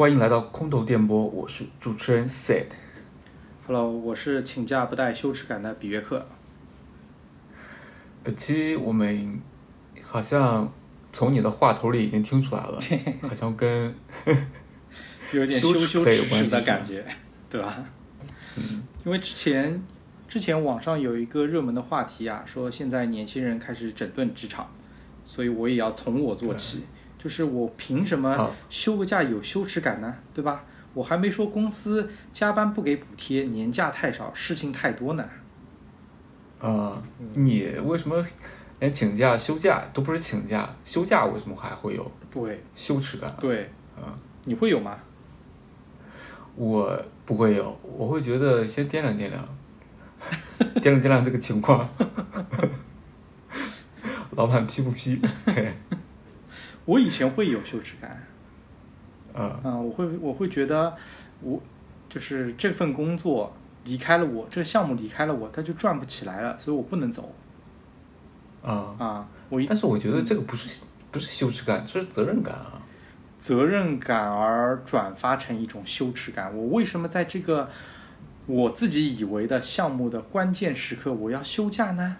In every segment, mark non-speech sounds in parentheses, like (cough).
欢迎来到空头电波，我是主持人 Said。Hello，我是请假不带羞耻感的比约克。本期我们好像从你的话头里已经听出来了，(laughs) 好像跟 (laughs) 有点羞羞耻耻的感觉，对吧？嗯因为之前之前网上有一个热门的话题啊，说现在年轻人开始整顿职场，所以我也要从我做起，就是我凭什么休个假有羞耻感呢？对吧？我还没说公司加班不给补贴，年假太少，事情太多呢。啊、嗯你为什么连请假、休假都不是请假，休假为什么还会有对羞耻感啊？对啊、你会有吗？我不会有，我会觉得先掂量掂量，掂量掂量这个情况，(laughs) (laughs) 老板批不批？(laughs) 对，我以前会有羞耻感，啊、啊、我会我会觉得我就是这份工作离开了我，这个项目离开了我，它就转不起来了，所以我不能走。啊啊我一但是我觉得这个不是不是羞耻感，这是责任感啊。责任感而转发成一种羞耻感。我为什么在这个我自己以为的项目的关键时刻我要休假呢？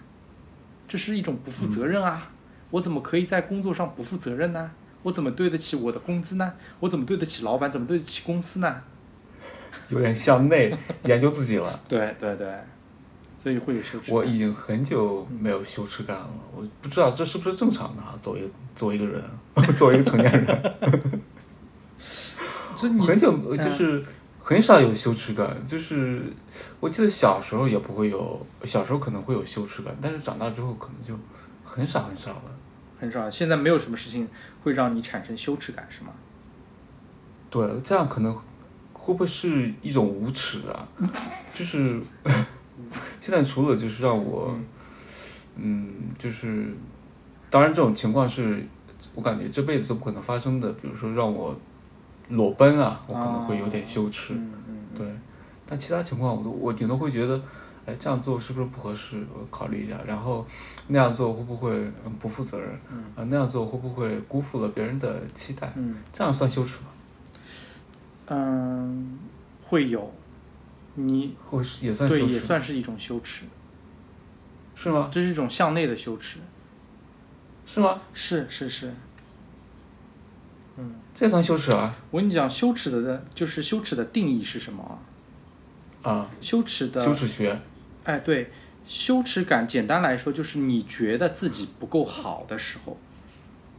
这是一种不负责任啊！我怎么可以在工作上不负责任呢？我怎么对得起我的工资呢？我怎么对得起老板？怎么对得起公司呢？(laughs) 有点向内研究自己了。(laughs) 对对对，所以会有羞耻感。我已经很久没有羞耻感了，我不知道这是不是正常的啊？作为作为一个人，(laughs) 作为一个成年人，所以你很久嗯就是很少有羞耻感，就是我记得小时候也不会有，小时候可能会有羞耻感，但是长大之后可能就很少很少了。很少，现在没有什么事情会让你产生羞耻感，是吗？对，这样可能会不会是一种无耻啊？就是 (laughs) 现在除了就是让我，嗯，就是当然这种情况是我感觉这辈子都不可能发生的，比如说让我裸奔啊，我可能会有点羞耻。嗯嗯嗯对，但其他情况我都我顶多会觉得，哎，这样做是不是不合适？我考虑一下，然后那样做会不会嗯不负责任？嗯啊，那样做会不会辜负了别人的期待？嗯这样算羞耻吗？嗯，会有，你会是也算对羞耻吗也算是一种羞耻，是吗？这是一种向内的羞耻，是吗？是是是，嗯，这算羞耻啊？我跟你讲，羞耻的就是羞耻的定义是什么啊？啊，羞耻的羞耻学。哎，对，羞耻感简单来说就是你觉得自己不够好的时候，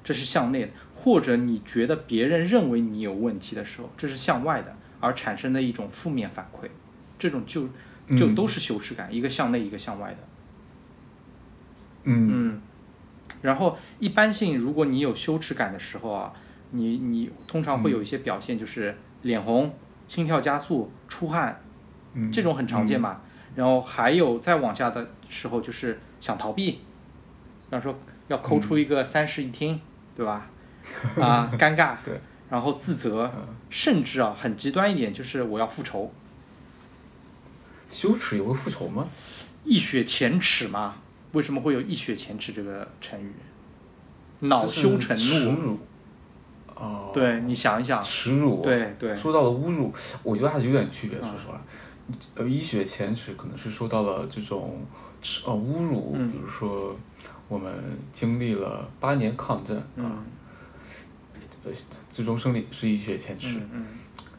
这是向内的；或者你觉得别人认为你有问题的时候，这是向外的，而产生的一种负面反馈，这种就就嗯都是羞耻感，一个向内，一个向外的。嗯。嗯，然后一般性，如果你有羞耻感的时候啊，你你通常会有一些表现，就是脸红、心跳加速、出汗，嗯。这种很常见嘛。然后还有再往下的时候，就是想逃避，比方说要抠出一个三室一厅，对吧？(laughs) 啊，尴尬，对然后自责嗯，甚至啊很极端一点，就是我要复仇，羞耻也会复仇吗？一雪前耻嘛。为什么会有一雪前耻这个成语？恼羞成怒。哦。对你想一想耻辱。对对说到了侮辱，我觉得还是有点区别。说嗯实话，呃，一雪前耻可能是受到了这种耻呃侮辱，嗯比如说我们经历了八年抗战啊嗯，呃，最终胜利是一雪前耻。嗯嗯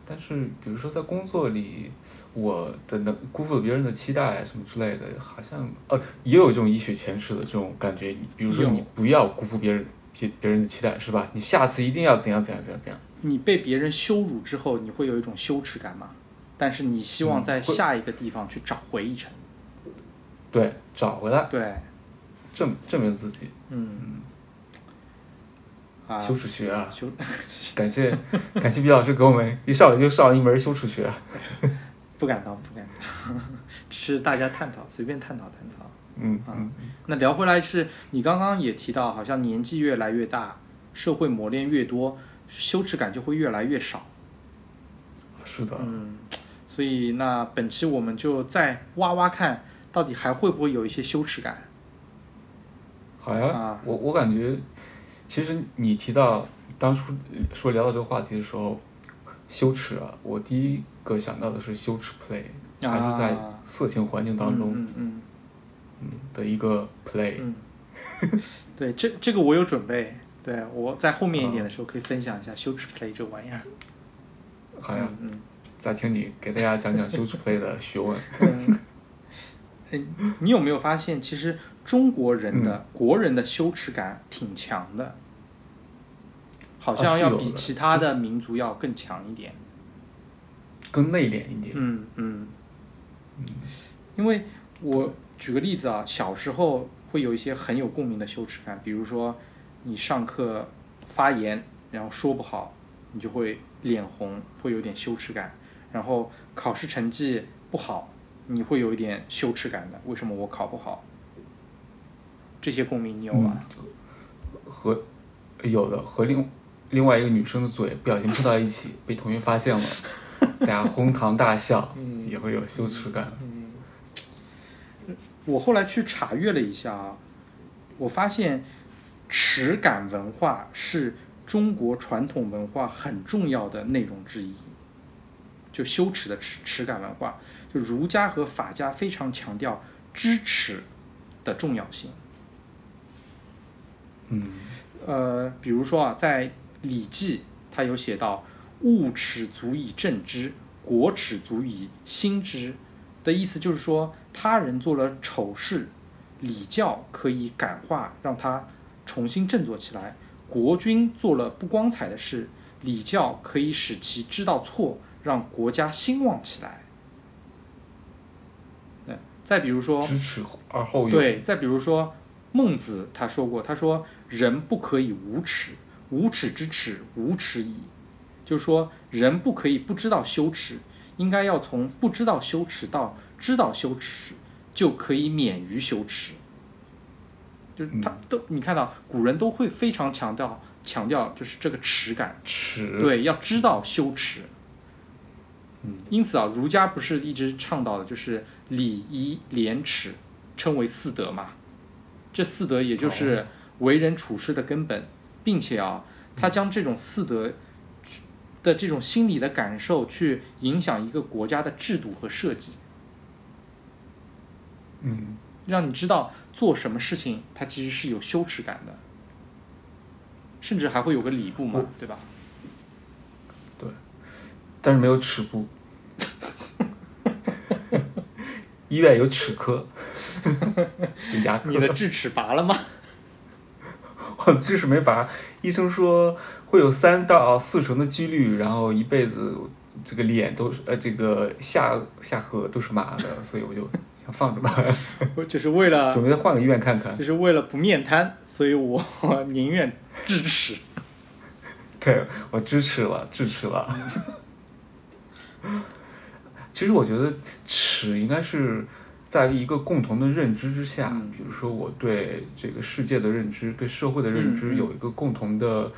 但是，比如说在工作里，我的能辜负了别人的期待什么之类的，好像呃也有这种一雪前耻的这种感觉。你比如说，你不要辜负别人别别人的期待，是吧？你下次一定要怎样怎样怎样怎样。你被别人羞辱之后，你会有一种羞耻感吗？但是你希望在下一个地方去找回一程。对，找回来，对，证证明自己。嗯啊，羞耻学啊，羞，(laughs) 感谢感谢毕老师给我们一上来就上了一门羞耻学。(laughs) 不敢当，不敢当，(laughs) 只是大家探讨，随便探讨探讨。啊嗯嗯嗯，那聊回来是，你刚刚也提到，好像年纪越来越大，社会磨练越多，羞耻感就会越来越少。是的。嗯，所以那本期我们就再挖挖看，到底还会不会有一些羞耻感？好呀，啊我我感觉，其实你提到当初说聊到这个话题的时候，羞耻啊，我第一个想到的是羞耻 play，还是在啊色情环境当中，嗯嗯嗯的一个 play。嗯，对，这这个我有准备，对我在后面一点的时候可以分享一下羞耻 play 这玩意儿。好呀，嗯嗯再听你给大家讲讲羞耻 play 的 (laughs) 学问。嗯，哎你有没有发现，其实中国人的、嗯国人的羞耻感挺强的，好啊像要比其他的民族要更强一点。更内敛一点。嗯嗯，嗯因为我举个例子啊，小时候会有一些很有共鸣的羞耻感，比如说你上课发言，然后说不好，你就会脸红，会有点羞耻感；然后考试成绩不好，你会有一点羞耻感的，为什么我考不好？这些共鸣你有吗？嗯和有的和另另外一个女生的嘴不小心碰到一起，被同学发现了，大家哄堂大笑，(laughs) 嗯也会有羞耻感。嗯，我后来去查阅了一下啊，我发现耻感文化是中国传统文化很重要的内容之一。就羞耻的耻耻感文化，就儒家和法家非常强调知耻的重要性。嗯呃，比如说啊，在《礼记》它有写到“物耻足以正之，国耻足以兴之”的意思就是说，他人做了丑事，礼教可以感化，让他重新振作起来；国君做了不光彩的事，礼教可以使其知道错，让国家兴旺起来。对，再比如说，知耻而后勇对，再比如说，孟子他说过，他说人不可以无耻，无耻之耻，无耻矣。就是说，人不可以不知道羞耻，应该要从不知道羞耻到知道羞耻，就可以免于羞耻。就是他嗯都，你看到古人都会非常强调强调，就是这个耻感，耻对，要知道羞耻。嗯因此啊，儒家不是一直倡导的就是礼仪廉耻，称为四德嘛？这四德也就是哦为人处事的根本，并且啊，他将这种四德的这种心理的感受去影响一个国家的制度和设计，嗯让你知道做什么事情它其实是有羞耻感的，甚至还会有个礼部嘛，对吧？对，但是没有齿部。医院有齿科，有牙科。你的智齿拔了吗？(laughs) 我的智齿没拔，医生说会有三到四成的几率，然后一辈子这个脸都是呃这个下下颌都是麻的，所以我就想放着吧。我就是为了准备再换个医院看看。就是为了不面瘫，所以我宁愿智齿。对，我支持了，支持了。(laughs) (laughs) 其实我觉得耻应该是在一个共同的认知之下，嗯比如说我对这个世界的认知、对社会的认知有一个共同的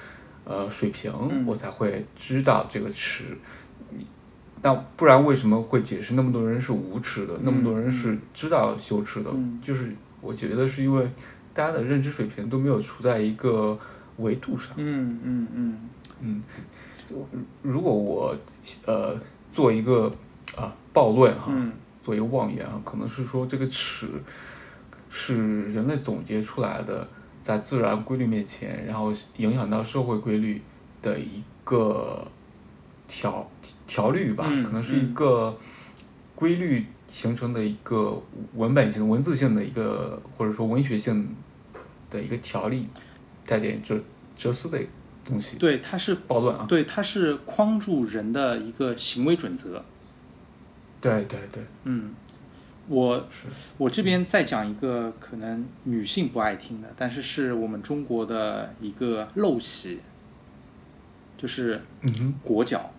呃水平，嗯我才会知道这个耻。你那不然为什么会解释那么多人是无耻的，那么多人是知道羞耻的？嗯就是我觉得是因为大家的认知水平都没有处在一个维度上。嗯嗯嗯嗯，就如果我呃做一个啊暴论哈，嗯。做一个妄言啊，可能是说这个尺是人类总结出来的，在自然规律面前，然后影响到社会规律的一个条条律吧，嗯可能是一嗯。个规律形成的一个文本性、文字性的一个或者说文学性的一个条例，带点哲哲思的东西。对，它是暴乱啊。对，它是框住人的一个行为准则。对对对。嗯，我我这边再讲一个可能女性不爱听的，但是是我们中国的一个陋习，就是嗯裹脚。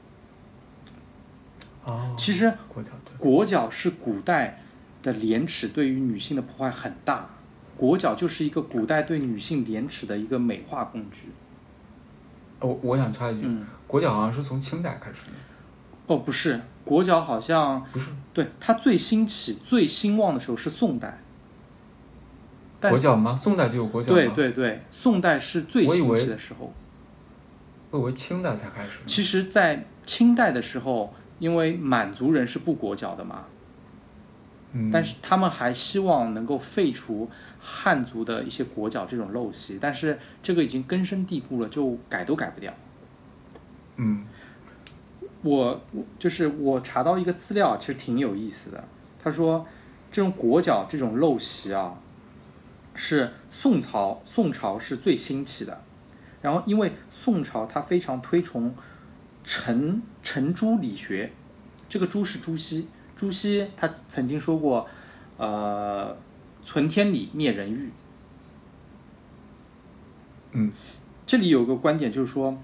哦。其实裹脚对。裹脚是古代的廉耻对于女性的破坏很大，裹脚就是一个古代对女性廉耻的一个美化工具。我我想插一句，嗯裹脚好像是从清代开始的。哦，不是，裹脚好像不是对它最兴起、最兴旺的时候是宋代。但裹脚吗？宋代就有裹脚吗？对对对，宋代是最兴起的时候。我以为清代才开始。其实，在清代的时候，因为满族人是不裹脚的嘛，嗯，但是他们还希望能够废除汉族的一些裹脚这种陋习，但是这个已经根深蒂固了，就改都改不掉。嗯，我我就是我查到一个资料，其实挺有意思的。他说，这种裹脚这种陋习啊，是宋朝宋朝是最兴起的。然后因为宋朝它非常推崇程程朱理学，这个朱是朱熹，朱熹他曾经说过，呃，存天理，灭人欲。嗯，这里有个观点就是说，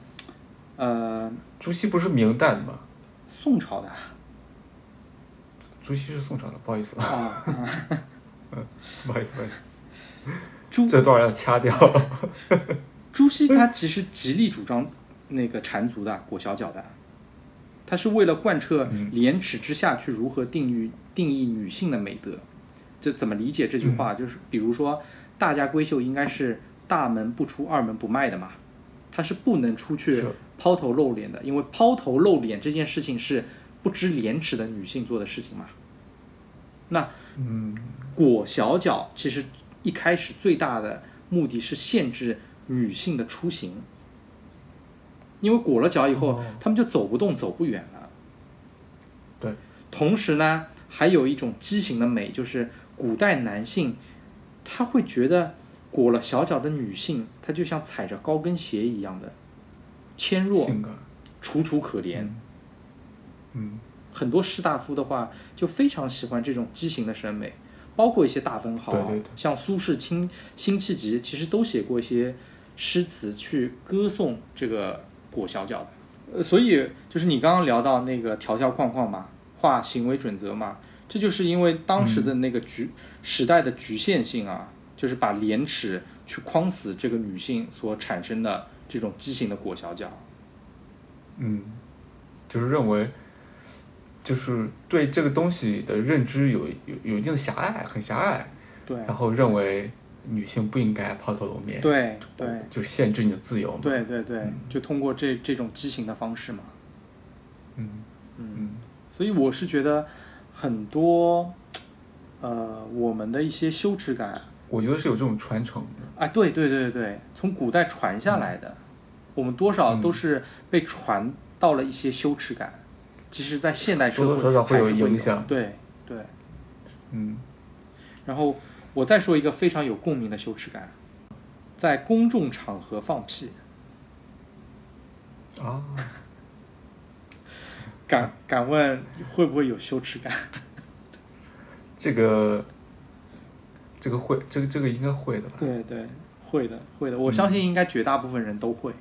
呃，朱熹不是明代的吗？宋朝的。朱熹是宋朝的，不好意思啊。(laughs) 嗯，不好意思，不好意思。朱 (laughs) 这段要掐掉。(laughs) 朱熹他其实极力主张那个缠足的裹小脚的，他是为了贯彻廉耻之下去如何定义定义女性的美德。这怎么理解这句话？就是比如说，大家闺秀应该是大门不出二门不迈的嘛，她是不能出去抛头露脸的，因为抛头露脸这件事情是不知廉耻的女性做的事情嘛。那嗯，裹小脚其实一开始最大的目的是限制女性的出行，因为裹了脚以后，他们就走不动、走不远了。对。同时呢，还有一种畸形的美，就是古代男性他会觉得裹了小脚的女性，她就像踩着高跟鞋一样的纤弱、楚楚可怜。嗯。很多士大夫的话就非常喜欢这种畸形的审美，包括一些大文豪，像苏轼《清辛弃疾》，其实都写过一些诗词去歌颂这个裹小脚的。呃，所以就是你刚刚聊到那个条条框框嘛，画行为准则嘛，这就是因为当时的那个局时代的局限性啊，就是把廉耻去框死这个女性所产生的这种畸形的裹小脚。嗯，就是认为。就是对这个东西的认知有有有一定的狭隘，很狭隘。对。然后认为女性不应该抛头露面。对对。就限制你的自由。对对对，就通过这这种畸形的方式嘛。嗯嗯。所以我是觉得很多呃我们的一些羞耻感，我觉得是有这种传承的。哎，对对对对从古代传下来的，我们多少都是被传到了一些羞耻感。其实，在现代社会多多少少会有影响。对对，嗯。然后我再说一个非常有共鸣的羞耻感，在公众场合放屁。啊。敢敢问会不会有羞耻感？(laughs) 这个，这个会，这个这个应该会的吧？对对，会的会的，我相信应该绝大部分人都会。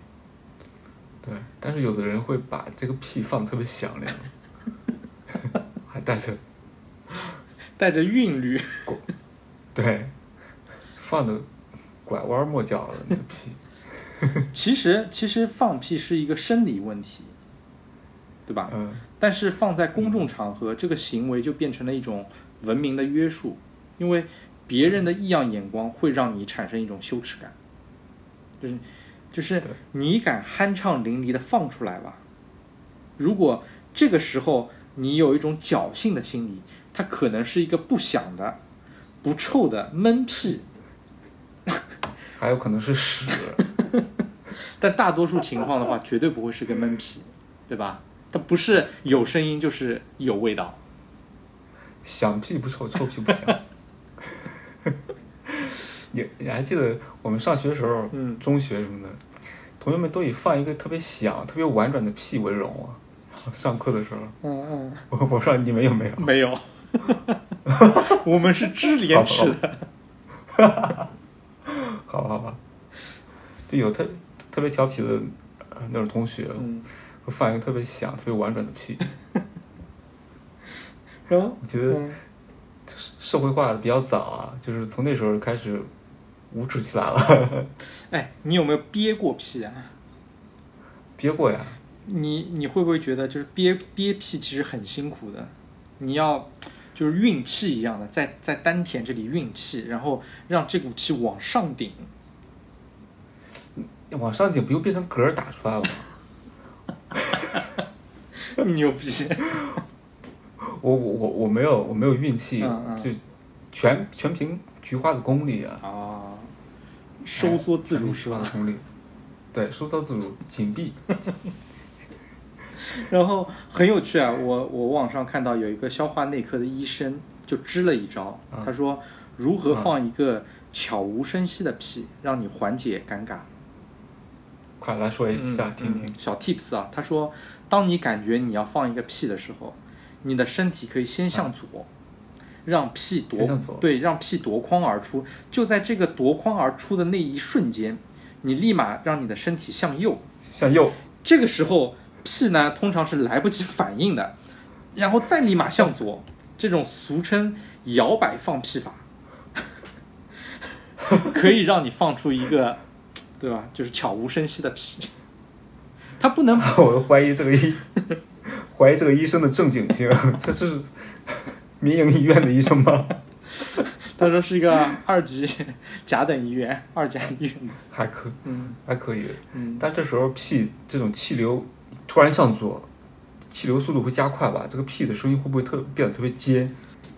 对，但是有的人会把这个屁放特别响亮，(laughs) 还带着带着韵律，(laughs) 对，放的拐弯抹角的那个屁。(laughs) 其实其实放屁是一个生理问题，对吧？嗯。但是放在公众场合，这个行为就变成了一种文明的约束，因为别人的异样眼光会让你产生一种羞耻感，就是。就是你敢酣畅淋漓的放出来吧？如果这个时候你有一种侥幸的心理，它可能是一个不响的、不臭的闷屁，还有可能是屎。(laughs) 但大多数情况的话，绝对不会是个闷屁，对吧？它不是有声音就是有味道。响屁不臭，臭屁不响。(laughs) 你你还记得我们上学的时候，嗯中学什么的，同学们都以放一个特别响、特别婉转的屁为荣啊。上课的时候，嗯嗯，我 (laughs) 我不知道你们有没有？没有，(laughs) 我们是知廉耻的。哈哈哈！好吧好吧，就有特特别调皮的那种同学，会放一个特别响、特别婉转的屁。(laughs) 然后我觉得社会化的比较早啊，就是从那时候开始。无耻起来了。(laughs) 哎，你有没有憋过屁啊？憋过呀。你你会不会觉得就是憋憋屁其实很辛苦的？你要就是运气一样的，在在丹田这里运气，然后让这股气往上顶。往上顶不就变成嗝打出来了吗？这么牛逼。我我我我没有我没有运气，嗯嗯就全全凭菊花的功力啊。啊，收缩自如是吧？的功力，对，收缩自如，紧闭。(laughs) 然后很有趣啊，我我网上看到有一个消化内科的医生就支了一招，啊他说如何啊放一个悄无声息的屁，让你缓解尴尬。快来说一下嗯听听嗯。小 tips 啊，他说，当你感觉你要放一个屁的时候，你的身体可以先向左，让屁夺对，让屁夺眶而出。就在这个夺眶而出的那一瞬间，你立马让你的身体向右，向右。这个时候屁呢通常是来不及反应的，然后再立马向左，这种俗称摇摆放屁法，(laughs) 可以让你放出一个，对吧？就是悄无声息的屁。他不能 (laughs) 我怀疑这个医，(laughs) 怀疑这个医生的正经性，这是民营医院的医生吗？他说是一个二级 (laughs) 甲等医院，二甲医院。还可，嗯还可以，嗯但这时候屁这种气流突然向左，气流速度会加快吧？这个屁的声音会不会特变得特别尖？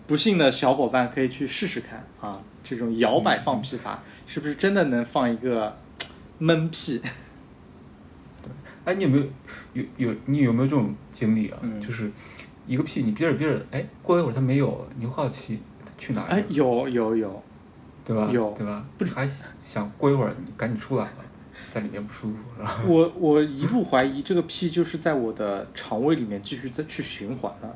不信的小伙伴可以去试试看啊，这种摇摆放屁法是不是真的能放一个闷屁？(laughs) 对，哎，你有没有有有你有没有这种经历啊？嗯就是一个屁你憋着憋着，哎，过了一会儿它没有了，你会好奇它去哪？哎，有有有，对吧？有对吧？不是还想过一会儿你赶紧出来了，(laughs) 在里面不舒服是吧？我我一度怀疑这个屁就是在我的肠胃里面继续再去循环了。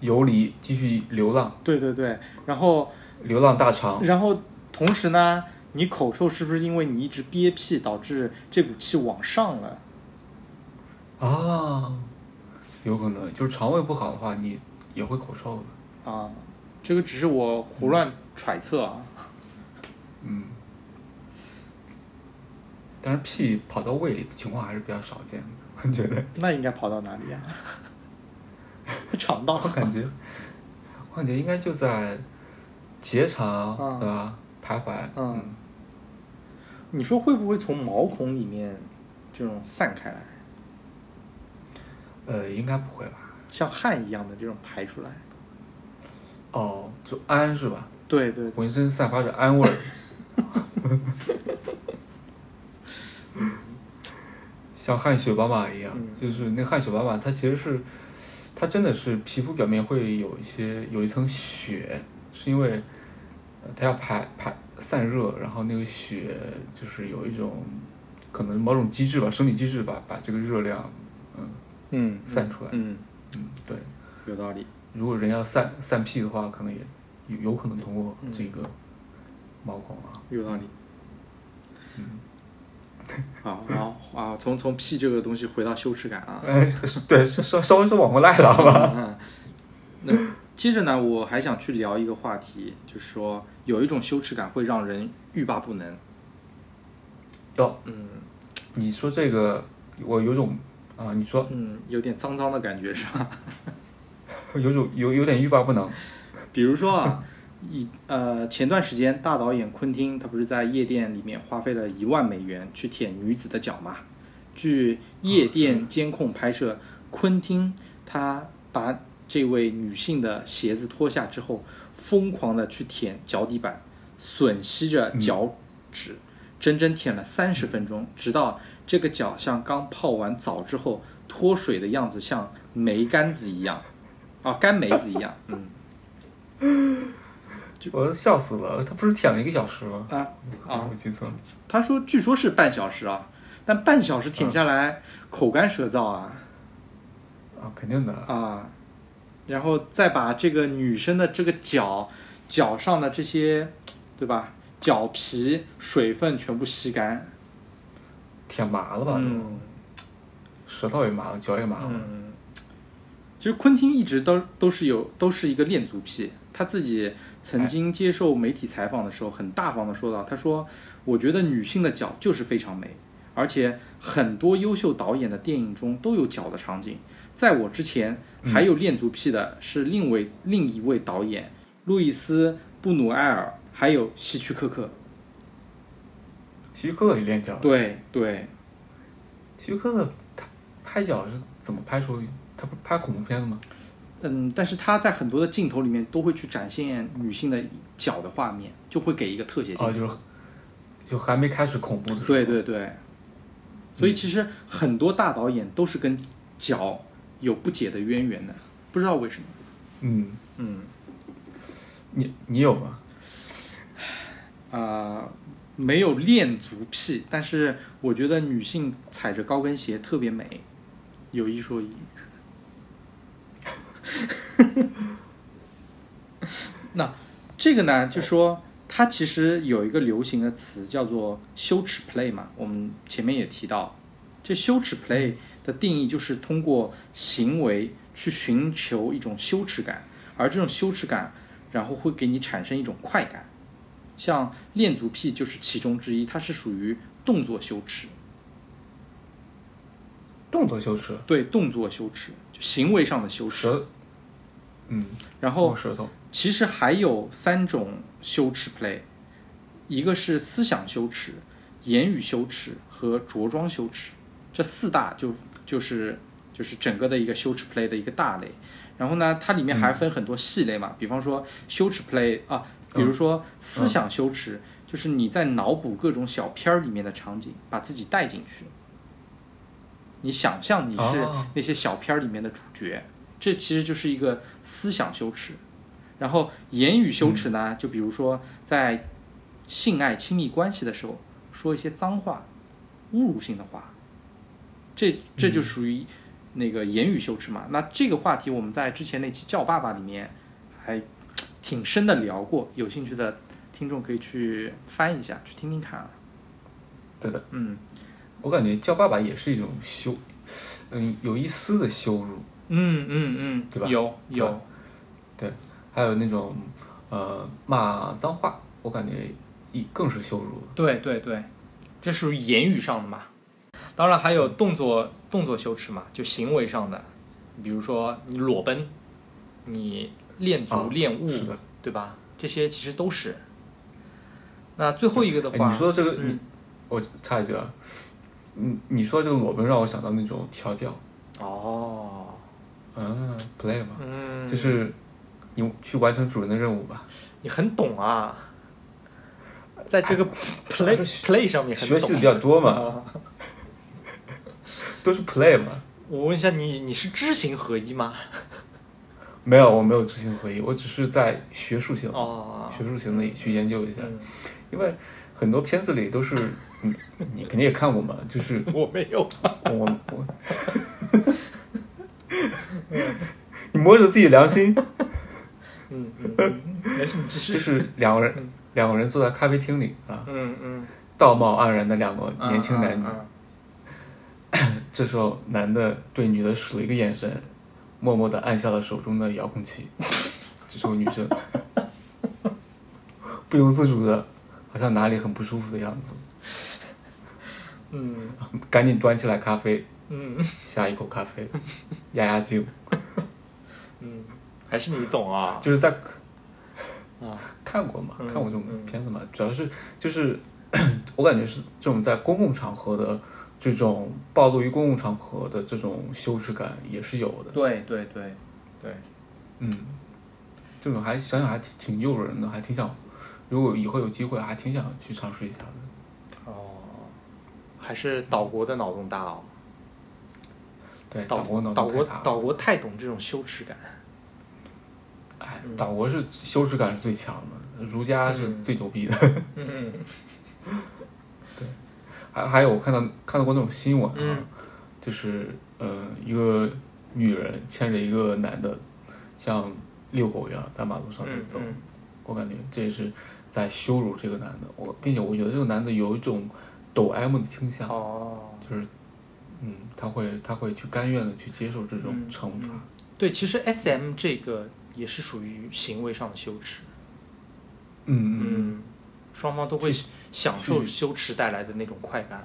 游离继续流浪，对对对，然后流浪大肠。然后同时呢，你口臭是不是因为你一直憋屁导致这股气往上了？啊，有可能就是肠胃不好的话，你也会口臭的。啊，这个只是我胡乱揣测啊。嗯，但是屁跑到胃里的情况还是比较少见的，我觉得。那应该跑到哪里呀、(laughs) 肠道。我感觉，我感觉应该就在结肠，嗯对吧？徘徊。嗯。你说会不会从毛孔里面这种散开来，呃，应该不会吧？像汗一样的这种排出来？哦，就氨是吧？对对对浑身散发着氨味儿。(laughs) 像汗血宝马一样，嗯就是那汗血宝马，它其实是，它真的是皮肤表面会有一些有一层血，是因为，呃它要排排散热，然后那个血就是有一种可能某种机制吧，生理机制吧，把这个热量，嗯嗯散出来。嗯嗯，对。有道理。如果人要散散屁的话，可能也有有可能通过嗯这个毛孔啊。有道理。嗯。(laughs) 好，然后啊，从从屁这个东西回到羞耻感啊。(laughs) 哎，对，稍稍微是往过赖了，好吧？(laughs) 嗯。那接着呢，我还想去聊一个话题，就是说有一种羞耻感会让人欲罢不能。哟，嗯。你说这个，我有种啊，你说，嗯，有点脏脏的感觉是吧？有种有有点欲罢不能。比如说啊，一呃前段时间大导演昆汀他不是在夜店里面花费了一万美元去舔女子的脚嘛？据夜店监控拍摄，昆汀他把这位女性的鞋子脱下之后，疯狂的去舔脚底板，吮吸着脚趾，整整舔了三十分钟，直到这个脚像刚泡完澡之后脱水的样子，像梅干子一样。啊，干梅子一样，嗯，(laughs) 我都笑死了，他不是舔了一个小时吗？啊啊我记错了。他说据说是半小时啊，但半小时舔下来、口干舌燥啊，啊，肯定的。啊，然后再把这个女生的这个脚脚上的这些，对吧？脚皮水分全部吸干，舔麻了吧？都嗯舌头也麻了，脚也麻了。嗯，其实昆汀一直都都是有都是一个恋足癖，他自己曾经接受媒体采访的时候，很大方的说到，他说：“我觉得女性的脚就是非常美，而且很多优秀导演的电影中都有脚的场景。在我之前，还有恋足癖的是另位另一位导演路易斯·布努埃尔，还有希区柯克。希区柯克也练脚。。对对，希区柯克他拍脚是怎么拍出他他不拍恐怖片的吗？嗯，但是他在很多的镜头里面都会去展现女性的脚的画面，就会给一个特写镜头。哦，就是就还没开始恐怖的时候。对对对，所以其实很多大导演都是跟脚有不解的渊源的，不知道为什么。嗯嗯，你你有吗？啊、没有恋足癖，但是我觉得女性踩着高跟鞋特别美，有一说一。(laughs) 那这个呢，就说它其实有一个流行的词叫做羞耻 play 嘛，我们前面也提到，这羞耻 play 的定义就是通过行为去寻求一种羞耻感，而这种羞耻感，然后会给你产生一种快感。像恋足癖就是其中之一，它是属于动作羞耻。动作羞耻。对，动作羞耻，就行为上的羞耻。舌，嗯，然后舌头。其实还有三种羞耻 play，一个是思想羞耻、言语羞耻和着装羞耻，这四大就就是就是整个的一个羞耻 play 的一个大类。然后呢，它里面还分很多细类嘛，比方说羞耻 play 啊，比如说思想羞耻，就是你在脑补各种小片儿里面的场景，把自己带进去。你想象你是哦那些小片儿里面的主角，这其实就是一个思想羞耻。然后言语羞耻呢，就比如说在性爱亲密关系的时候说一些脏话、侮辱性的话，这这就属于那个言语羞耻嘛。那这个话题我们在之前那期叫爸爸里面还挺深的聊过，有兴趣的听众可以去翻一下，去听听看啊。对的。嗯我感觉叫爸爸也是一种羞，嗯，有一丝的羞辱。嗯嗯嗯，对吧？有有，对，还有那种呃骂脏话，我感觉一更是羞辱了。对对对，这属于言语上的嘛。当然还有动作动作羞耻嘛，就行为上的，比如说你裸奔，你练足、啊练物，是的对吧？这些其实都是。那最后一个的话，哎你说这个，嗯你我插一句啊，你你说这个裸奔让我想到那种调教，哦，嗯，play 嘛，嗯就是你去完成主人的任务吧。你很懂啊，在这个 play play 上面很懂学习的比较多嘛啊 (laughs) 都是 play 嘛。我问一下你，你是知行合一吗？(laughs) 没有，我没有知行合一，我只是在学术型、哦学术型的去研究一下，嗯因为很多片子里都是你你肯定也看过嘛，就是 (laughs) 我没有我我，(laughs) 你摸着自己良心，(laughs) 嗯没事你继续。就是两个人嗯。两个人坐在咖啡厅里啊，嗯嗯。道貌岸然的两个年轻男女，嗯 (coughs) 这时候男的对女的使了一个眼神，默默的按下了手中的遥控器，(laughs) 这时候女生不由自主的，好像哪里很不舒服的样子，嗯。赶紧端起来咖啡，嗯。下一口咖啡，压压惊，嗯，还是你懂啊？就是在啊看过嘛，嗯看过这种嗯片子嘛，主要是就是 (coughs) 我感觉是这种在公共场合的这种暴露于公共场合的这种羞耻感也是有的。对对对对，嗯，这种还想想还挺挺诱人的，还挺想，如果以后有机会，还挺想去尝试一下的。哦，还是岛国的脑洞大哦。对，岛岛国脑岛国岛国太懂这种羞耻感。哎嗯，岛国是羞耻感是最强的，儒家是嗯。最牛逼的。嗯对，还还有我看到看到过那种新闻啊，嗯。就是呃一个女人牵着一个男的，像遛狗一样在马路上在走，嗯嗯。我感觉这也是在羞辱这个男的，我并且我觉得这个男的有一种抖 M 的倾向，哦。就是嗯他会他会去甘愿的去接受这种嗯惩罚，嗯对，其实 S M 这个也是属于行为上的羞耻。嗯嗯，双方都会享受羞耻带来的那种快感。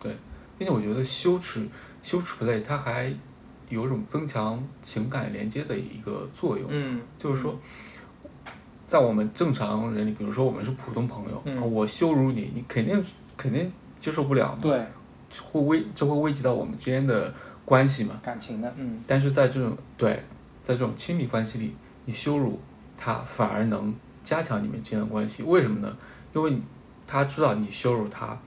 对，并且我觉得羞耻羞耻 play 它还有一种增强情感连接的一个作用。嗯就是说，在我们正常人里，比如说我们是普通朋友，我羞辱你，你肯定肯定接受不了嘛。对，会危这会危及到我们之间的关系嘛，感情的嗯。但是在这种对，在这种亲密关系里，你羞辱他反而能加强你们之间的关系，为什么呢？因为他知道你羞辱他，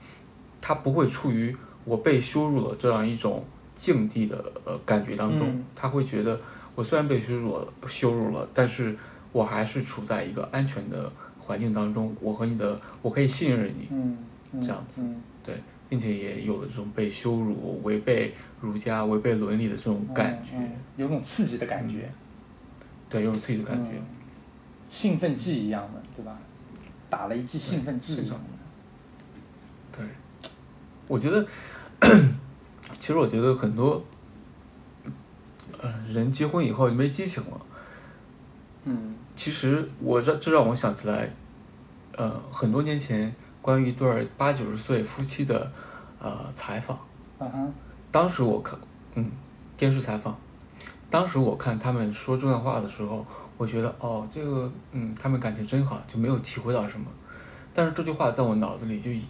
他不会处于我被羞辱了这样一种境地的呃感觉当中，嗯。他会觉得我虽然被羞辱了羞辱了，但是我还是处在一个安全的环境当中，我和你的我可以信任你，嗯嗯这样子，嗯。对，并且也有了这种被羞辱、违背儒家、违背伦理的这种感觉，嗯嗯有种刺激的感觉，对，有种刺激的感觉。嗯兴奋剂一样的，对吧？打了一剂兴奋剂是的一样的。对，我觉得，(coughs) 其实我觉得很多，呃，人结婚以后就没激情了。嗯其实我这这让我想起来，呃，很多年前关于一对儿八九十岁夫妻的呃采访。嗯哼当时我看，嗯，电视采访，当时我看他们说这段话的时候，我觉得哦，这个嗯，他们感情真好，就没有体会到什么。但是这句话在我脑子里就一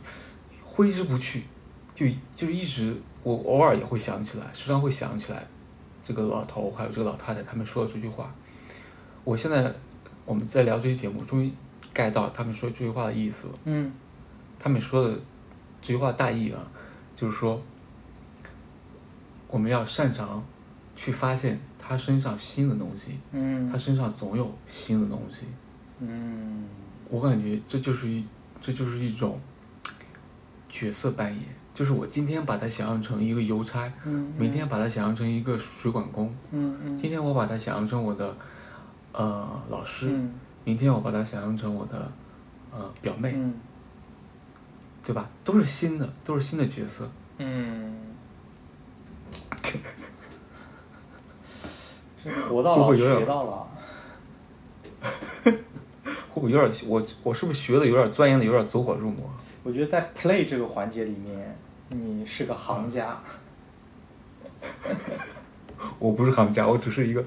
挥之不去，就就一直我偶尔也会想起来，时常会想起来这个老头还有这个老太太他们说的这句话。我现在我们在聊这期节目，终于 get 到他们说这句话的意思了。嗯他们说的这句话大意啊，就是说我们要擅长去发现他身上新的东西，嗯。他身上总有新的东西。嗯。我感觉这就是一这就是一种角色扮演，就是我今天把他想象成一个邮差，嗯明天嗯把他想象成一个水管工，嗯嗯。今天我把他想象成我的呃老师，嗯。明天我把他想象成我的呃表妹，嗯对吧？都是新的，都是新的角色。嗯，(laughs) 这活到老会不会有点学到老。(laughs) 会不会有点我我是不是学的有点钻研的有点走火入魔？我觉得在 play 这个环节里面，你是个行家。(laughs) 我不是行家，我只是一个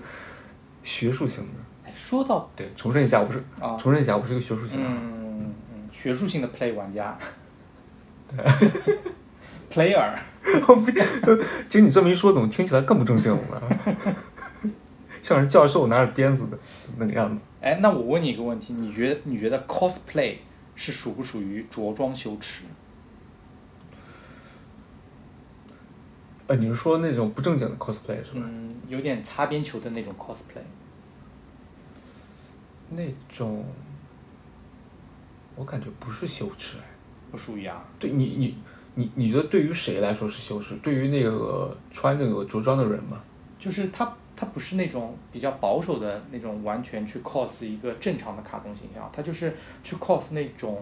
学术型的。哎，说到对，重申一下，我不是啊，重申一下，我是一个学术型的。嗯嗯，学术性的 play 玩家。对 (laughs) player。(laughs) 我不，(laughs) 经你这么一说，怎么听起来更不正经了呢？像是教授拿着鞭子的那个样子。哎，那我问你一个问题，你觉得你觉得 cosplay 是属不属于着装羞耻？呃，你是说那种不正经的 cosplay 是吧？嗯，有点擦边球的那种 cosplay。那种，我感觉不是羞耻哎。不属于啊。对你你你你觉得对于谁来说是修饰？对于那个穿那个着装的人吗？就是他他不是那种比较保守的那种，完全去 cos 一个正常的卡通形象，他就是去 cos 那种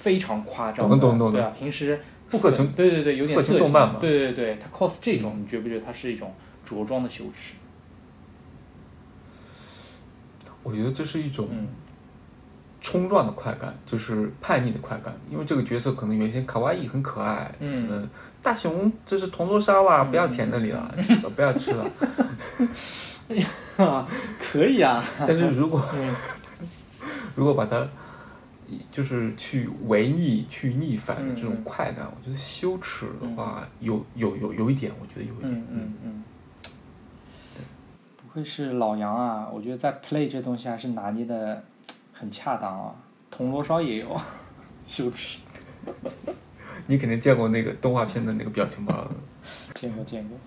非常夸张的，懂懂懂对啊，平时不可能对对对，有点色情动漫嘛对对对，他 cos 这种，你觉不觉得他是一种着装的羞耻？我觉得这是一种嗯冲撞的快感，就是叛逆的快感。因为这个角色可能原先卡哇伊很可爱，嗯大熊这是铜锣烧啊，不要舔那里了，(laughs) 不要吃了。哎呀，可以啊。但是如果 (laughs) 嗯如果把它就是去违逆、去逆反的这种快感，我觉得羞耻的话，有有有有一点，我觉得有一点，嗯嗯嗯。不愧是老杨啊，我觉得在 play 这东西还是拿捏的很恰当啊。铜锣烧也有，(laughs) 羞耻。(laughs) 你肯定见过那个动画片的那个表情包，见过见过。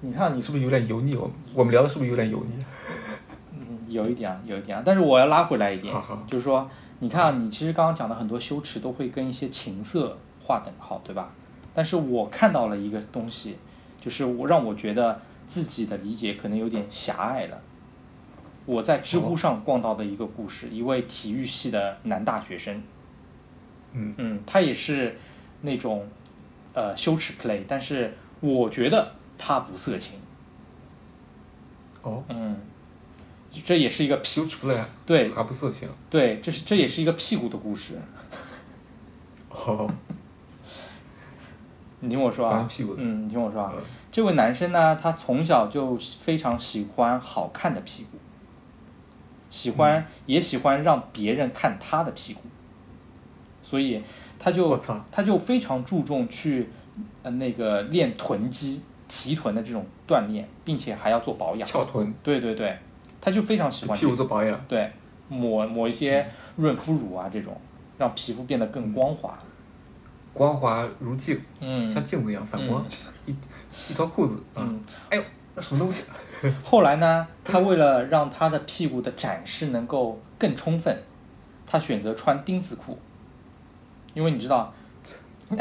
你看你是不是有点油腻？我我们聊的是不是有点油腻？嗯，有一点啊，有一点啊，但是我要拉回来一点，好好就是说，你看啊你其实刚刚讲的很多羞耻都会跟一些情色划等号，对吧？但是我看到了一个东西，就是我让我觉得自己的理解可能有点狭隘了。我在知乎上逛到的一个故事，一位体育系的男大学生，嗯。嗯，他也是那种呃羞耻 play，但是我觉得他不色情。哦，嗯，这也是一个屁羞耻不了，对，还不色情。对，这是这也是一个屁股的故事。哦，你听我说啊。屁股，嗯，你听我说啊。嗯，这位男生呢，他从小就非常喜欢好看的屁股，喜欢、嗯。也喜欢让别人看他的屁股，所以他就我操。他就非常注重去呃那个练臀肌、提臀的这种锻炼，并且还要做保养。翘臀。对对对，他就非常喜欢屁股做保养。对，抹抹一些润肤乳啊这种，让皮肤变得更光滑。光滑如镜，嗯。像镜子一样反光，嗯。一一条裤子啊，嗯。哎呦，那什么东西？(laughs) 后来呢，他为了让他的屁股的展示能够更充分，他选择穿丁字裤，因为你知道，(laughs)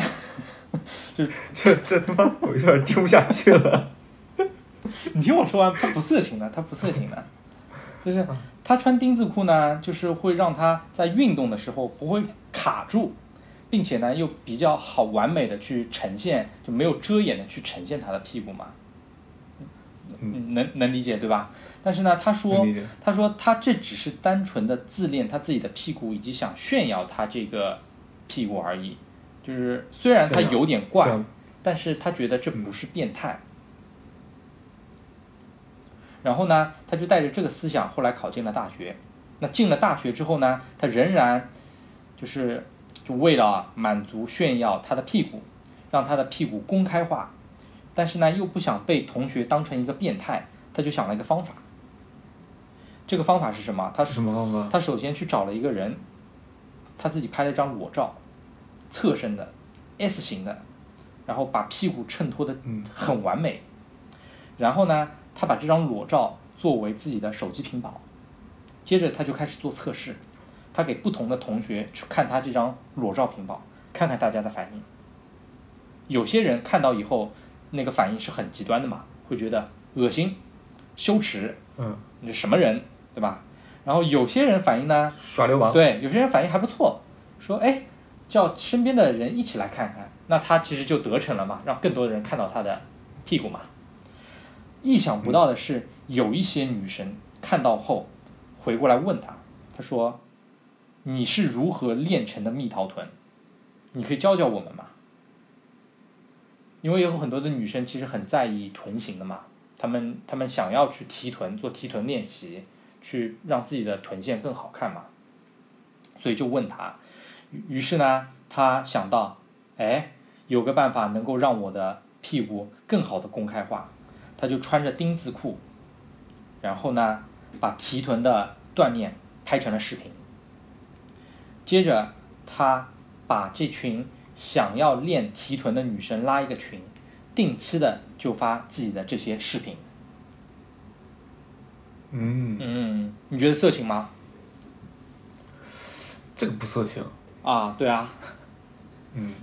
就这这他妈我有点听不下去了。(laughs) 你听我说完，他不色情的，他不色情的，就是他穿丁字裤呢，就是会让他在运动的时候不会卡住，并且呢又比较好完美的去呈现，就没有遮掩的去呈现他的屁股嘛。嗯能能理解对吧？但是呢，他说他说他这只是单纯的自恋他自己的屁股，以及想炫耀他这个屁股而已。就是虽然他有点怪但是他觉得这不是变态。然后呢，他就带着这个思想，后来考进了大学。那进了大学之后呢，他仍然就是就为了满足炫耀他的屁股，让他的屁股公开化，但是呢又不想被同学当成一个变态，他就想了一个方法。这个方法是什么？他是什么方法他首先去找了一个人，他自己拍了一张裸照，侧身的 S 型的，然后把屁股衬托的嗯很完美。然后呢，他把这张裸照作为自己的手机屏保，接着他就开始做测试，他给不同的同学去看他这张裸照屏保，看看大家的反应。有些人看到以后，那个反应是很极端的嘛，会觉得恶心、羞耻，嗯你是什么人，对吧？然后有些人反应呢，耍流氓对，有些人反应还不错，说哎，叫身边的人一起来看看，那他其实就得逞了嘛，让更多的人看到他的屁股嘛。意想不到的是，有一些女生看到后回过来问他，他说：“你是如何练成的蜜桃臀？你可以教教我们吗？”因为有很多的女生其实很在意臀型的嘛，她们她们想要去提臀，做提臀练习，去让自己的臀线更好看嘛，所以就问他，于是呢，他想到，哎，有个办法能够让我的屁股更好的公开化，他就穿着丁字裤，然后呢，把提臀的锻炼拍成了视频。接着，他把这群想要练提臀的女生拉一个群，定期的就发自己的这些视频。嗯嗯，你觉得色情吗？这个不色情。啊，对啊，嗯，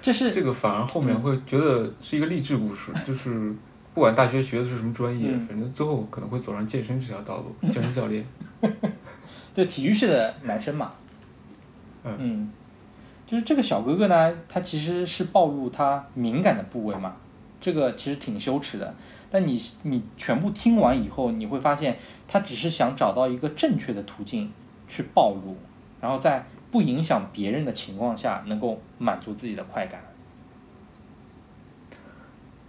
这是这个反而后面会觉得是一个励志故事，就是不管大学学的是什么专业，嗯反正最后可能会走上健身这条道路，(laughs) 健身教练。对体育系的男生嘛，嗯嗯，就是这个小哥哥呢，他其实是暴露他敏感的部位嘛，这个其实挺羞耻的。但你你全部听完以后，你会发现他只是想找到一个正确的途径去暴露，然后在不影响别人的情况下，能够满足自己的快感。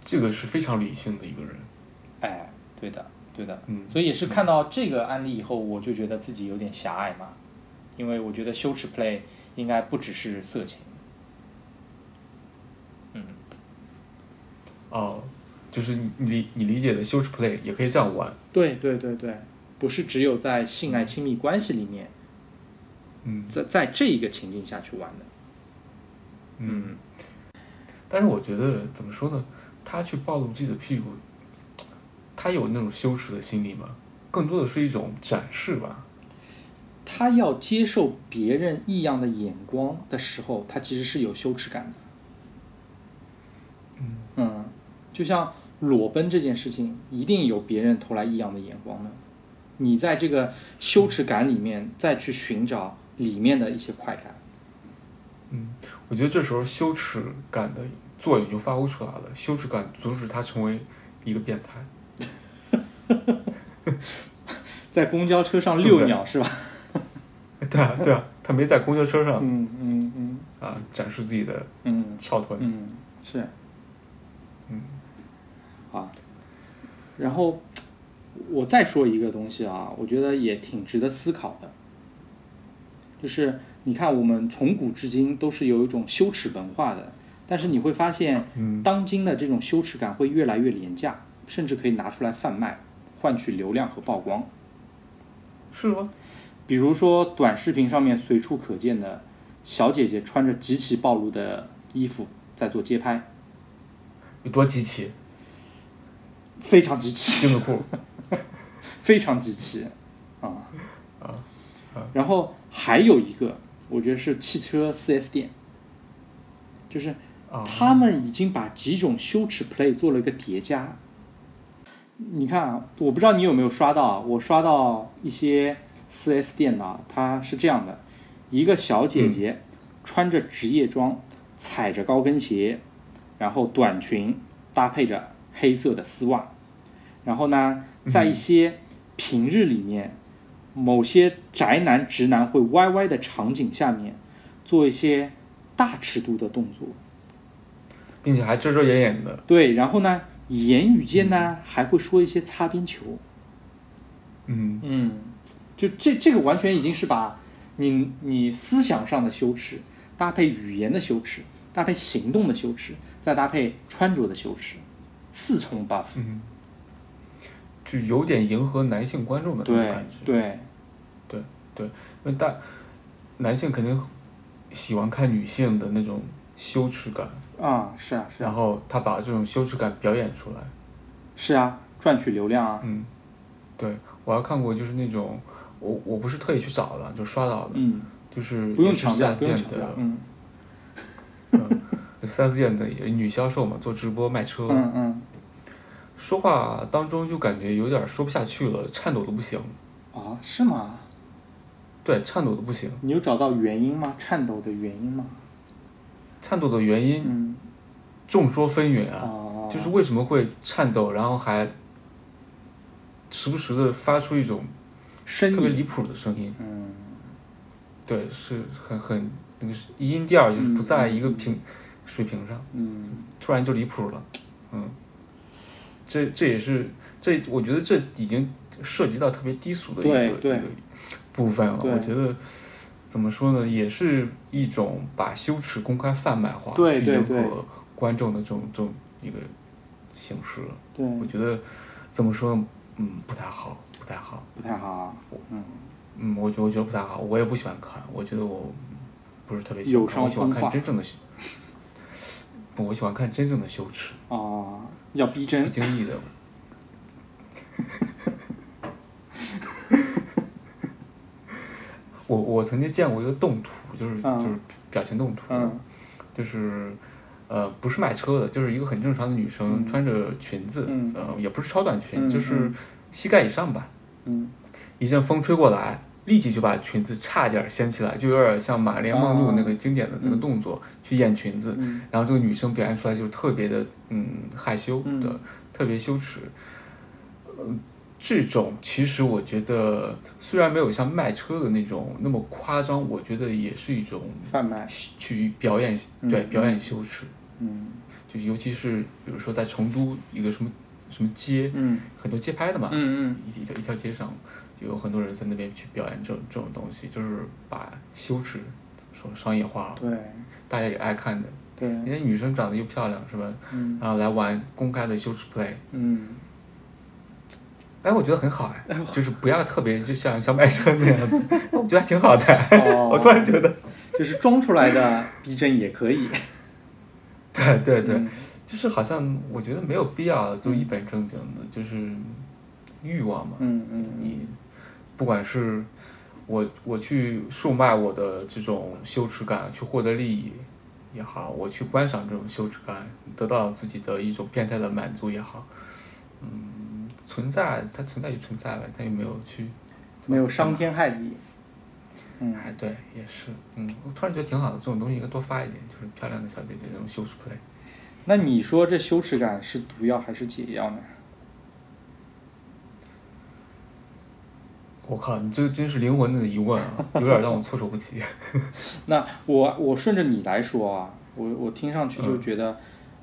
这个是非常理性的一个人。哎，对的，对的，嗯所以也是看到这个案例以后，我就觉得自己有点狭隘嘛，因为我觉得羞耻 play 应该不只是色情，嗯，哦，就是你你理你理解的羞耻 play 也可以这样玩。对对对对，不是只有在性爱亲密关系里面，嗯在在这一个情境下去玩的，嗯，但是我觉得怎么说呢？他去暴露自己的屁股，他有那种羞耻的心理吗？更多的是一种展示吧。他要接受别人异样的眼光的时候，他其实是有羞耻感的。嗯嗯，就像裸奔这件事情，一定有别人投来异样的眼光的。你在这个羞耻感里面再去寻找里面的一些快感。嗯，我觉得这时候羞耻感的作用就发挥出来了，羞耻感阻止他成为一个变态。(laughs) 在公交车上遛鸟是吧？对啊，(laughs) 对啊，他没在公交车上，嗯嗯嗯啊，展示自己的嗯，翘臀，嗯，是嗯啊。然后我再说一个东西啊，我觉得也挺值得思考的，就是你看我们从古至今都是有一种羞耻文化的，但是你会发现，嗯当今的这种羞耻感会越来越廉价，甚至可以拿出来贩卖，换取流量和曝光。是吗？比如说短视频上面随处可见的小姐姐穿着极其暴露的衣服在做街拍，有多极其？非常极其，钉子裤。(laughs) 非常极其啊。啊啊。然后还有一个，我觉得是汽车 4S 店，就是啊。他们已经把几种羞耻 play 做了一个叠加。你看啊，我不知道你有没有刷到啊，我刷到一些 4S 店呢啊，它是这样的：一个小姐姐穿着职业装，踩着高跟鞋，然后短裙搭配着黑色的丝袜，然后呢，在一些平日里面，某些宅男直男会歪歪的场景下面，做一些大尺度的动作。并且还遮遮掩掩的。对，然后呢，言语间呢还会说一些擦边球。嗯嗯，就这这个完全已经是把你你思想上的羞耻，搭配语言的羞耻，搭配行动的羞耻，再搭配穿着的羞耻，四重 buff。嗯，就有点迎合男性观众的那种对感觉。对对对，因为大男性肯定喜欢看女性的那种羞耻感，啊，是啊是啊。然后他把这种羞耻感表演出来。是啊，赚取流量啊。嗯，对我还看过，就是那种我我不是特意去找的，就刷到的，嗯。就是不用也是强调 4S 不用店的，嗯嗯，(laughs) 四 S 店的也女销售嘛，做直播卖车，嗯嗯。说话当中就感觉有点说不下去了，颤抖的不行，啊，是吗？对，颤抖的不行，你有找到原因吗？颤抖的原因吗？颤抖的原因，嗯。众说纷纭啊，哦。就是为什么会颤抖，然后还时不时的发出一种声音特别离谱的声音，嗯。对，是很很那个是音调就是不在一个嗯平、水平上，嗯。突然就离谱了，嗯，这这也是这我觉得这已经涉及到特别低俗的一个一个部分了，我觉得怎么说呢，也是一种把羞耻公开贩卖化，去迎对对。对合观众的这种这种一个形式了，对。我觉得怎么说呢，嗯，不太好，不太好，不太好啊。嗯。嗯，我觉得我觉得不太好，我也不喜欢看，我觉得我不是特别喜有欢看，我喜欢看真正的羞，(laughs) 不，我喜欢看真正的羞耻，啊，要逼真。不经意的。(laughs) 我我曾经见过一个动图，就是、嗯。就是表情动图，嗯。就是呃不是卖车的，就是一个很正常的女生、嗯。穿着裙子，嗯。呃也不是超短裙，嗯就是嗯。膝盖以上吧，嗯。一阵风吹过来，立即就把裙子差点掀起来，就有点像玛丽莲梦露那个经典的那个动作、去掩裙子，然后这个女生表现出来就是特别的嗯害羞的，嗯特别羞耻。呃，这种其实我觉得虽然没有像卖车的那种那么夸张，我觉得也是一种贩卖。去表演对嗯。表演羞耻。嗯。就尤其是比如说在成都一个什么什么街，嗯。很多街拍的嘛，嗯嗯。一一条一条街上就有很多人在那边去表演这种这种东西，就是把羞耻说商业化了，对大家也爱看的，对。人家女生长得又漂亮是吧？嗯？然后来玩公开的羞耻 play，嗯。哎，我觉得很好哎，就是不要特别就像小卖车那样子，(laughs) 我觉得还挺好的，哦我突然觉得，就是装出来的逼真也可以。对 (laughs) 对对，嗯就是好像我觉得没有必要就一本正经的，就是欲望嘛。嗯嗯你不管是我我去售卖我的这种羞耻感，去获得利益也好，我去观赏这种羞耻感，得到自己的一种变态的满足也好，嗯，存在它存在就存在了，它又没有去没有伤天害理。嗯哎，对，也是，嗯，我突然觉得挺好的，这种东西应该多发一点，就是漂亮的小姐姐这种羞耻 play。那你说这羞耻感是毒药还是解药呢？我靠，你这真是灵魂的疑问啊，有点让我措手不及。(laughs) 那我我顺着你来说啊，我我听上去就嗯觉得，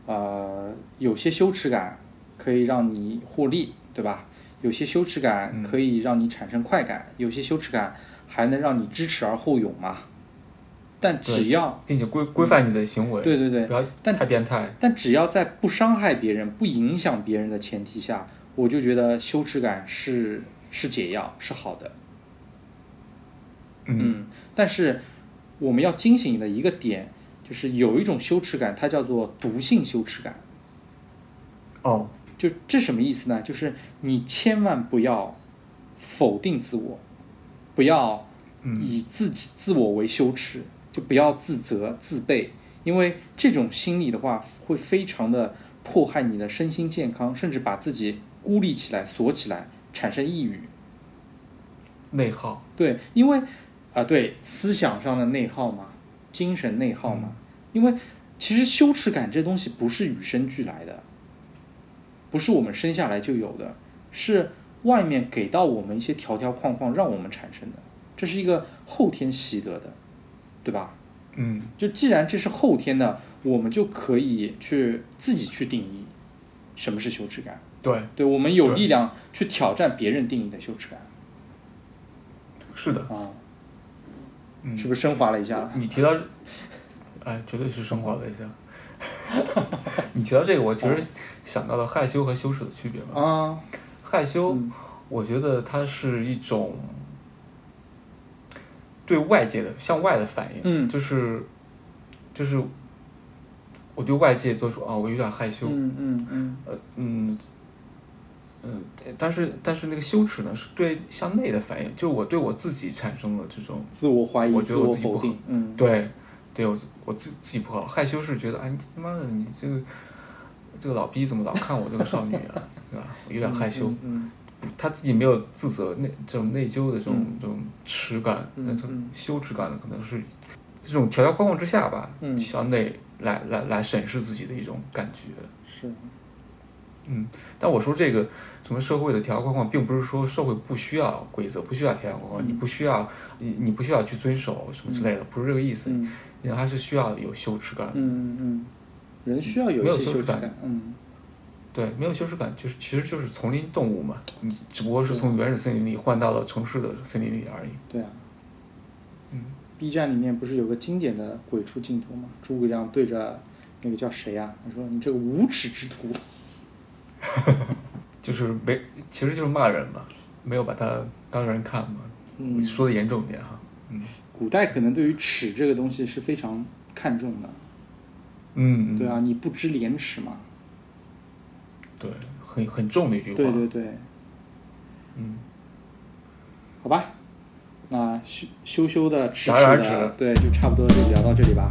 呃，有些羞耻感可以让你获利，对吧？有些羞耻感嗯可以让你产生快感，有些羞耻感还能让你知耻而后勇嘛。但只要并且规规范你的行为，对对对，不要但太变态。但只要在不伤害别人、不影响别人的前提下，我就觉得羞耻感是是解药，是好的。嗯但是我们要惊醒的一个点，就是有一种羞耻感，它叫做毒性羞耻感。哦，就这什么意思呢？就是你千万不要否定自我，不要嗯以自己自我为羞耻，就不要自责自卑，因为这种心理的话会非常的迫害你的身心健康，甚至把自己孤立起来、锁起来，产生抑郁。内耗。对，因为啊、对思想上的内耗嘛，精神内耗嘛。嗯因为其实羞耻感这东西不是与生俱来的，不是我们生下来就有的，是外面给到我们一些条条框框让我们产生的，这是一个后天习得的，对吧？嗯就既然这是后天的，我们就可以去自己去定义什么是羞耻感。对对，我们有力量去挑战别人定义的羞耻感。是的。啊，嗯是不是升华了一下？你提到，哎，绝对是升华了一下。(laughs) 你提到这个，我其实想到了害羞和羞耻的区别吧。啊害羞嗯，我觉得它是一种对外界的向外的反应，嗯。就是就是我对外界做出啊，我有点害羞，嗯嗯嗯。呃嗯嗯，但是但是那个羞耻呢，是对向内的反应，就是我对我自己产生了这种自我怀疑我觉得我自己不好对对我我自自己不好，害羞是觉得哎你他妈的你这个这个老逼怎么老看我这个少女啊，是吧？有点害羞，不他自己没有自责内这种内疚的这种、嗯这种耻感，嗯那种嗯羞耻感呢，可能是这种条条框框之下吧，嗯向内来来来审视自己的一种感觉。是，嗯，但我说这个什么社会的条条框框，并不是说社会不需要规则，不需要条条框框，你嗯不需要你你不需要去遵守什么之类的，不是这个意思。嗯人还是需要有羞耻感。嗯嗯，人需要有一些羞耻感，嗯对，没有羞耻感，就是其实就是丛林动物嘛，你只不过是从原始森林里换到了城市的森林里而已。对啊。嗯 B 站里面不是有个经典的鬼畜镜头吗？诸葛亮对着那个叫谁啊？他说：“你这个无耻之徒。(laughs) 就是没，其实就是骂人嘛，没有把他当人看嘛。嗯说的严重点哈，嗯”古代可能对于耻这个东西是非常看重的。嗯，对啊，你不知廉耻嘛。对，很很重的一句话。对对对，嗯，好吧，那羞羞羞的、耻耻戛然而的，对，就差不多就聊到这里吧。